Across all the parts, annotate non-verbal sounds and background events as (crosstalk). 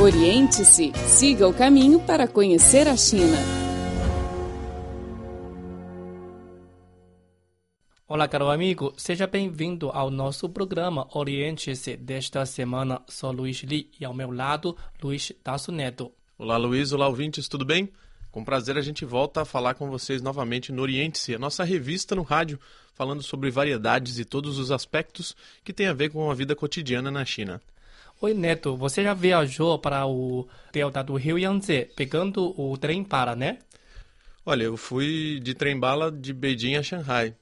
Oriente-se, siga o caminho para conhecer a China. Olá, caro amigo, seja bem-vindo ao nosso programa Oriente-se desta semana. Sou Luiz Li e ao meu lado, Luiz Tasso Neto. Olá, Luiz. Olá, ouvintes, tudo bem? Com prazer a gente volta a falar com vocês novamente no Oriente-se, a nossa revista no rádio, falando sobre variedades e todos os aspectos que têm a ver com a vida cotidiana na China. Oi, Neto, você já viajou para o delta do Rio Yangtze pegando o trem para, né? Olha, eu fui de trem-bala de Beijing a Shanghai.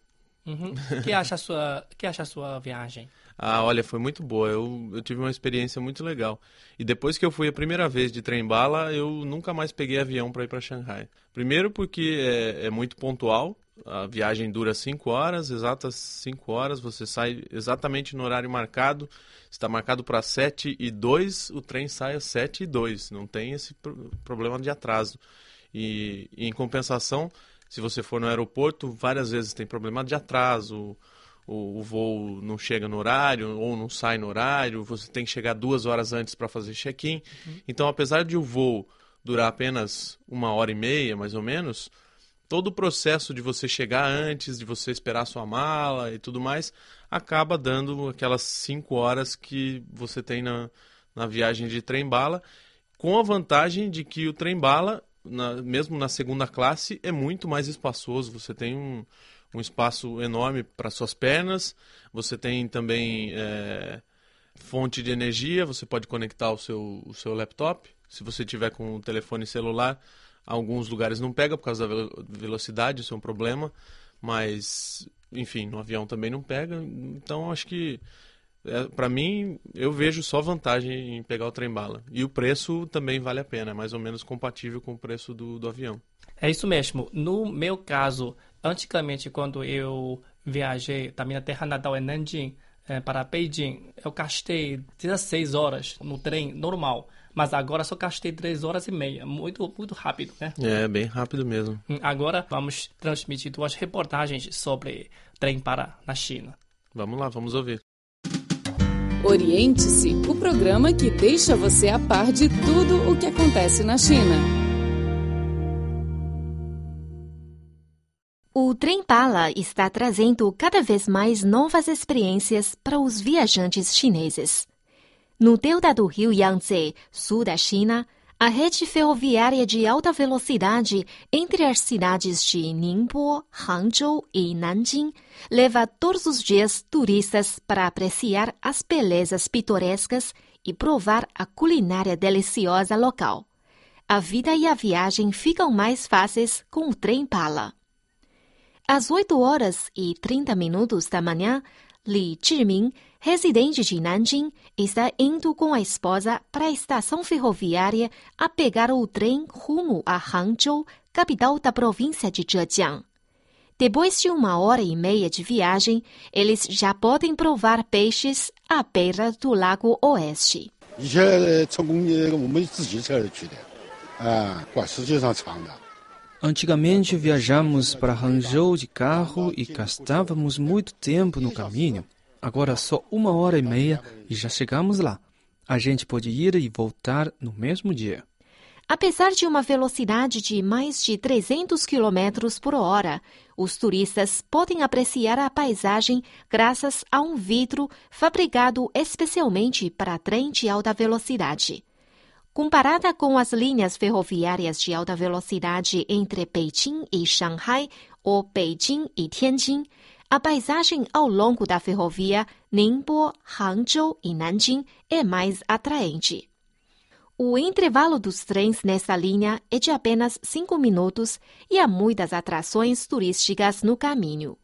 Uhum. (laughs) que acha a sua que acha a sua viagem? Ah, olha, foi muito boa. Eu, eu tive uma experiência muito legal. E depois que eu fui a primeira vez de trem-bala, eu nunca mais peguei avião para ir para Shanghai. Primeiro porque é, é muito pontual. A viagem dura 5 horas, exatas 5 horas. Você sai exatamente no horário marcado. Está marcado para 7 e 2, o trem sai às 7 e 2. Não tem esse problema de atraso. E, e em compensação, se você for no aeroporto, várias vezes tem problema de atraso, o, o, voo não chega no horário ou não sai no horário, você tem que chegar duas horas antes para fazer check-in. Uhum. Então, apesar de o voo durar apenas uma hora e meia, mais ou menos, todo o processo de você chegar antes, de você esperar sua mala e tudo mais, acaba dando aquelas cinco horas que você tem na, na viagem de trem-bala, com a vantagem de que o trem-bala mesmo na segunda classe, é muito mais espaçoso. Você tem um, um espaço enorme para suas pernas, você tem também é, fonte de energia, você pode conectar o seu, o seu laptop. Se você tiver com o telefone celular, alguns lugares não pega por causa da velocidade, isso é um problema. Mas, enfim, no avião também não pega. Então, acho que é, para mim, eu vejo só vantagem em pegar o trem-bala. E o preço também vale a pena, é mais ou menos compatível com o preço do, do avião. É isso mesmo. No meu caso, antigamente, quando eu viajei da minha terra natal em Nanjing é, para Beijing, eu gastei 16 horas no trem normal. Mas agora só gastei 3 horas e meia. Muito, muito rápido, né? É, bem rápido mesmo. Hum, agora vamos transmitir duas reportagens sobre trem para na China. Vamos lá, vamos ouvir. Oriente-se, o programa que deixa você a par de tudo o que acontece na China. O trem-bala está trazendo cada vez mais novas experiências para os viajantes chineses. No delta do rio Yangtze, sul da China, a rede ferroviária de alta velocidade entre as cidades de Ningbo, Hangzhou e Nanjing leva todos os dias turistas para apreciar as belezas pitorescas e provar a culinária deliciosa local. A vida e a viagem ficam mais fáceis com o trem bala. Às 8 horas e 30 minutos da manhã, Li Zhiming, residente de Nanjing, está indo com a esposa para a estação ferroviária a pegar o trem rumo a Hangzhou, capital da província de Zhejiang. Depois de uma hora e meia de viagem, eles já podem provar peixes à beira do Lago Oeste. Antigamente viajamos para Hangzhou de carro e gastávamos muito tempo no caminho. Agora só uma hora e meia e já chegamos lá. A gente pode ir e voltar no mesmo dia. Apesar de uma velocidade de mais de 300 km por hora, os turistas podem apreciar a paisagem graças a um vidro fabricado especialmente para trem de alta velocidade. Comparada com as linhas ferroviárias de alta velocidade entre Beijing e Shanghai ou Beijing e Tianjin, a paisagem ao longo da ferrovia Ningbo, Hangzhou e Nanjing é mais atraente. O intervalo dos trens nessa linha é de apenas cinco minutos e há muitas atrações turísticas no caminho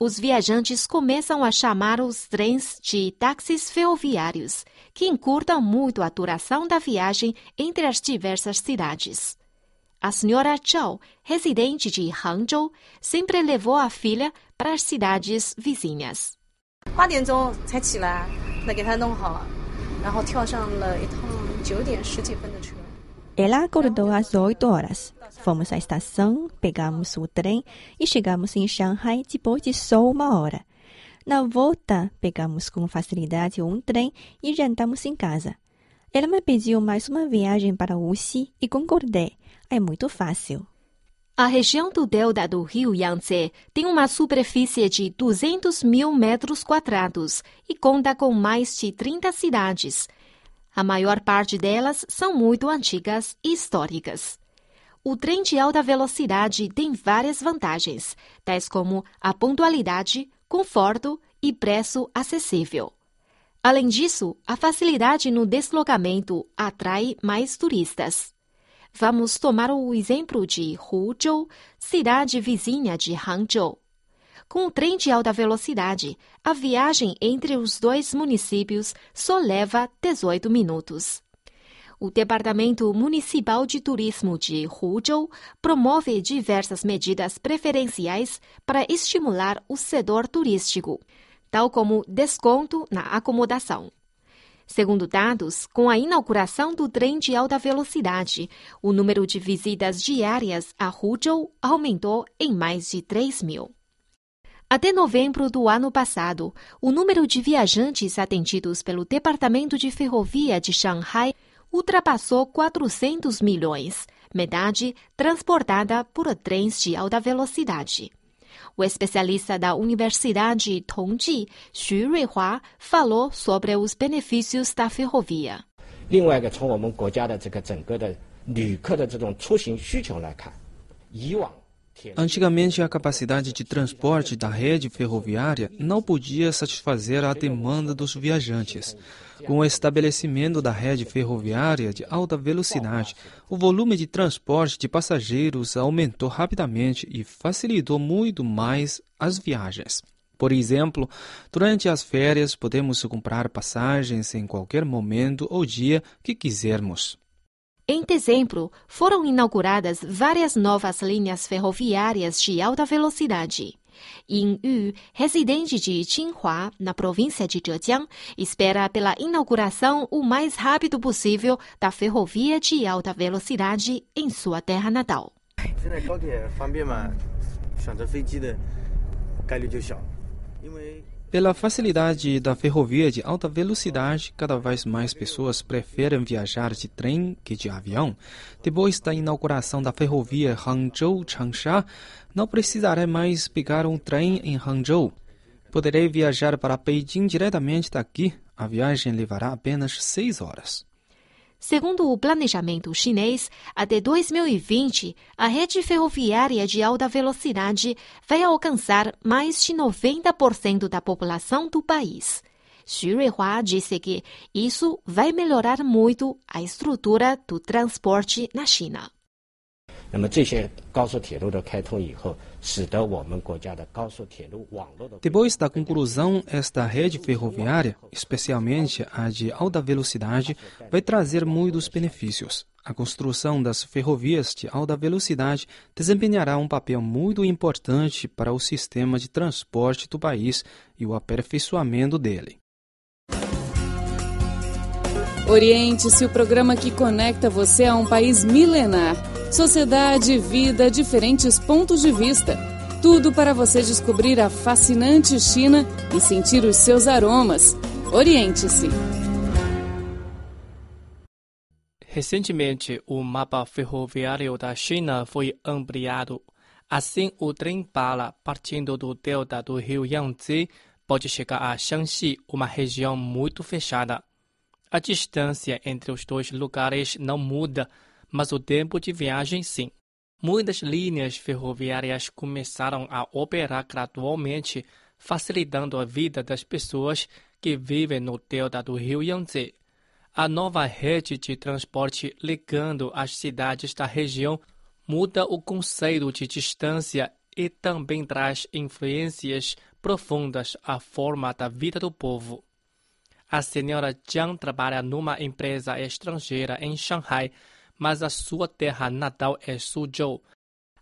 os viajantes começam a chamar os trens de táxis ferroviários, que encurtam muito a duração da viagem entre as diversas cidades. A senhora Zhao, residente de Hangzhou, sempre levou a filha para as cidades vizinhas. Ela acordou às 8 horas. Fomos à estação, pegamos o trem e chegamos em Shanghai depois de só uma hora. Na volta, pegamos com facilidade um trem e jantamos em casa. Ela me pediu mais uma viagem para Wuxi e concordei. É muito fácil. A região do delta do rio Yangtze tem uma superfície de 200 mil metros quadrados e conta com mais de 30 cidades. A maior parte delas são muito antigas e históricas. O trem de alta velocidade tem várias vantagens, tais como a pontualidade, conforto e preço acessível. Além disso, a facilidade no deslocamento atrai mais turistas. Vamos tomar o exemplo de Huzhou, cidade vizinha de Hangzhou. Com o trem de alta velocidade, a viagem entre os dois municípios só leva 18 minutos. O Departamento Municipal de Turismo de Huzhou promove diversas medidas preferenciais para estimular o setor turístico, tal como desconto na acomodação. Segundo dados, com a inauguração do trem de alta velocidade, o número de visitas diárias a Huzhou aumentou em mais de 3 mil. Até novembro do ano passado, o número de viajantes atendidos pelo Departamento de Ferrovia de Shanghai ultrapassou 400 milhões, metade transportada por trens de alta velocidade. O especialista da Universidade Tongji, Xu Ruihua, falou sobre os benefícios da ferrovia. Antigamente, a capacidade de transporte da rede ferroviária não podia satisfazer a demanda dos viajantes. Com o estabelecimento da rede ferroviária de alta velocidade, o volume de transporte de passageiros aumentou rapidamente e facilitou muito mais as viagens. Por exemplo, durante as férias podemos comprar passagens em qualquer momento ou dia que quisermos. Em dezembro, foram inauguradas várias novas linhas ferroviárias de alta velocidade. Yin Yu, residente de Qinghua, na província de Zhejiang, espera pela inauguração o mais rápido possível da ferrovia de alta velocidade em sua terra natal. Pela facilidade da ferrovia de alta velocidade, cada vez mais pessoas preferem viajar de trem que de avião. Depois da inauguração da ferrovia Hangzhou-Changsha, não precisarei mais pegar um trem em Hangzhou. Poderei viajar para Beijing diretamente daqui. A viagem levará apenas seis horas. Segundo o planejamento chinês, até 2020, a rede ferroviária de alta velocidade vai alcançar mais de 90% da população do país. Xu Ruihua disse que isso vai melhorar muito a estrutura do transporte na China. 那么这些高速铁路的开通以后， depois da conclusão, esta rede ferroviária, especialmente a de alta velocidade, vai trazer muitos benefícios. A construção das ferrovias de alta velocidade desempenhará um papel muito importante para o sistema de transporte do país e o aperfeiçoamento dele. Oriente-se o programa que conecta você a um país milenar. Sociedade, vida, diferentes pontos de vista. Tudo para você descobrir a fascinante China e sentir os seus aromas. Oriente-se. Recentemente, o mapa ferroviário da China foi ampliado. Assim, o trem-bala partindo do delta do rio Yangtze pode chegar a Shanxi, uma região muito fechada. A distância entre os dois lugares não muda, mas o tempo de viagem sim. Muitas linhas ferroviárias começaram a operar gradualmente, facilitando a vida das pessoas que vivem no delta do rio Yangtze. A nova rede de transporte ligando as cidades da região muda o conceito de distância e também traz influências profundas à forma da vida do povo. A senhora Jiang trabalha numa empresa estrangeira em Shanghai mas a sua terra natal é Suzhou.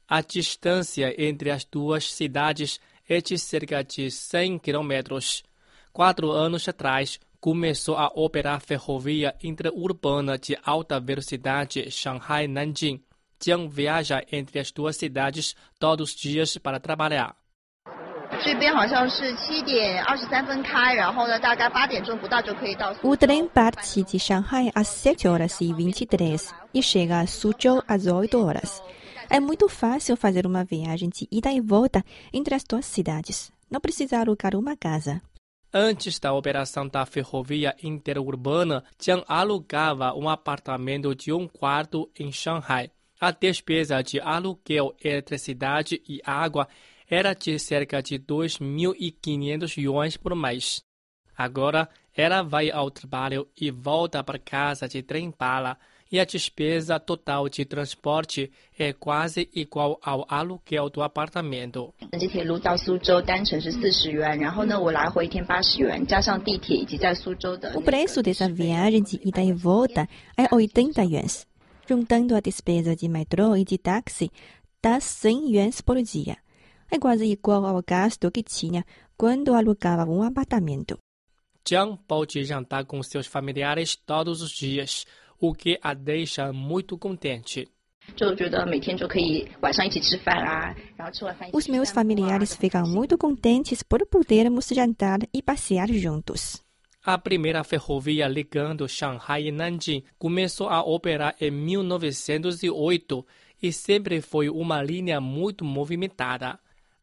A distância entre as duas cidades é de cerca de 100 quilômetros. Quatro anos atrás, começou a operar ferrovia interurbana de alta velocidade Shanghai-Nanjing. Jiang viaja entre as duas cidades todos os dias para trabalhar. O trem parte de Shanghai às 7 horas e 23 e chega a Suzhou às 8 horas. É muito fácil fazer uma viagem de ida e volta entre as duas cidades. Não precisa alugar uma casa. Antes da operação da ferrovia interurbana, Jiang alugava um apartamento de um quarto em Shanghai. A despesa de aluguel, eletricidade e água era de cerca de 2.500 yuans por mês. Agora, ela vai ao trabalho e volta para casa de trem-bala e a despesa total de transporte é quase igual ao aluguel do apartamento. O preço dessa viagem de ida e volta é 80 yuans. Juntando a despesa de metrô e de táxi, dá 100 yuans por dia. É quase igual ao gasto que tinha quando alugava um apartamento. Jiang pode jantar com seus familiares todos os dias, o que a deixa muito contente. Os meus familiares ficam muito contentes por podermos jantar e passear juntos. A primeira ferrovia ligando Shanghai e Nanjing começou a operar em 1908 e sempre foi uma linha muito movimentada.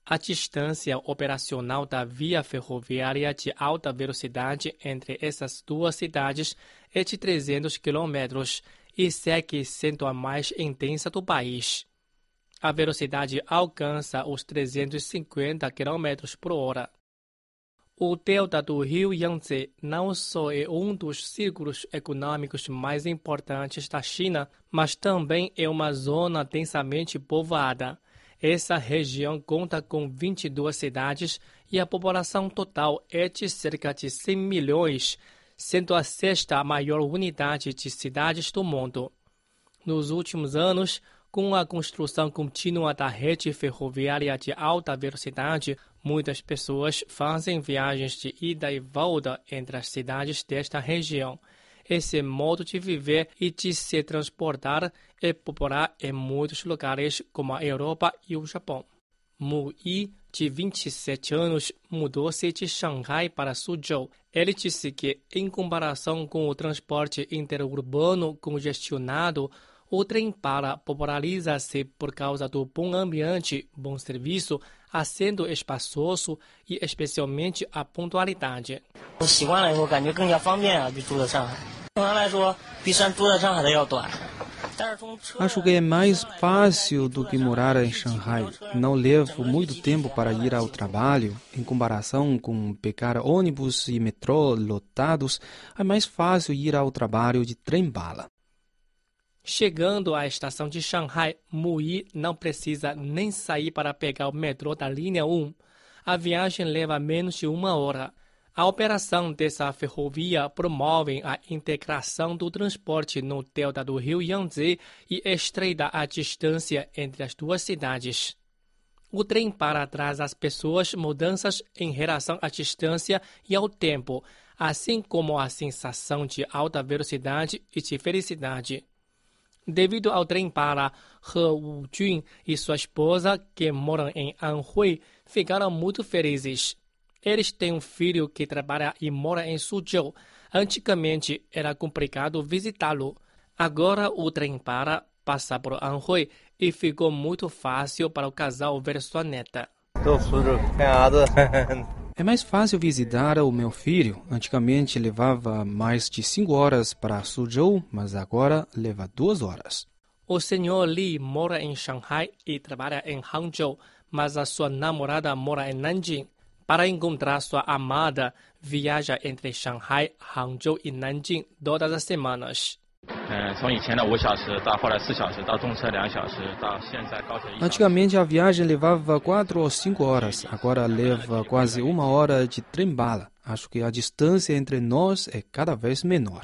A distância operacional da via ferroviária de alta velocidade entre essas duas cidades é de 300 quilômetros e segue sendo a mais intensa do país. A velocidade alcança os 350 km por hora. O delta do rio Yangtze não só é um dos círculos econômicos mais importantes da China, mas também é uma zona densamente povoada. Essa região conta com 22 cidades e a população total é de cerca de 100 milhões, sendo a sexta maior unidade de cidades do mundo. Nos últimos anos, com a construção contínua da rede ferroviária de alta velocidade, muitas pessoas fazem viagens de ida e volta entre as cidades desta região. Esse modo de viver e de se transportar é popular em muitos lugares, como a Europa e o Japão. Mu Yi, de 27 anos, mudou-se de Xangai para Suzhou. Ele disse que, em comparação com o transporte interurbano congestionado, o trem para populariza-se por causa do bom ambiente, bom serviço, assento espaçoso e especialmente a pontualidade. Acho que é mais fácil do que morar em Xangai. Não levo muito tempo para ir ao trabalho. Em comparação com pegar ônibus e metrô lotados, é mais fácil ir ao trabalho de trem-bala. Chegando à estação de Shanghai, Mui não precisa nem sair para pegar o metrô da linha 1. A viagem leva menos de uma hora. A operação dessa ferrovia promove a integração do transporte no delta do rio Yangtze e estreita a distância entre as duas cidades. O trem para traz as pessoas mudanças em relação à distância e ao tempo, assim como a sensação de alta velocidade e de felicidade. Devido ao trem para, He Wujun e sua esposa, que moram em Anhui, ficaram muito felizes. Eles têm um filho que trabalha e mora em Suzhou. Antigamente era complicado visitá-lo. Agora o trem para, passa por Anhui e ficou muito fácil para o casal ver sua neta. (laughs) É mais fácil visitar o meu filho. Antigamente levava mais de cinco horas para Suzhou, mas agora leva duas horas. O senhor Li mora em Shanghai e trabalha em Hangzhou, mas a sua namorada mora em Nanjing. Para encontrar sua amada, viaja entre Shanghai, Hangzhou e Nanjing todas as semanas. Antigamente a viagem levava quatro ou cinco horas, agora leva quase uma hora de trem-bala. Acho que a distância entre nós é cada vez menor.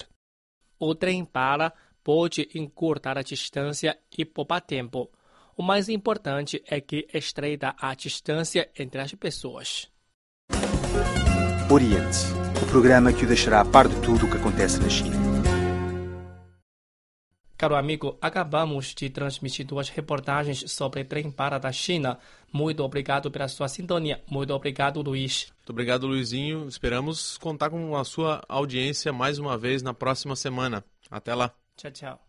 O trem-bala pode encurtar a distância e poupar tempo. O mais importante é que estreita a distância entre as pessoas. Oriente o programa que o deixará a par de tudo o que acontece na China. Caro amigo, acabamos de transmitir duas reportagens sobre trem para da China. Muito obrigado pela sua sintonia. Muito obrigado, Luiz. Muito obrigado, Luizinho. Esperamos contar com a sua audiência mais uma vez na próxima semana. Até lá. Tchau, tchau.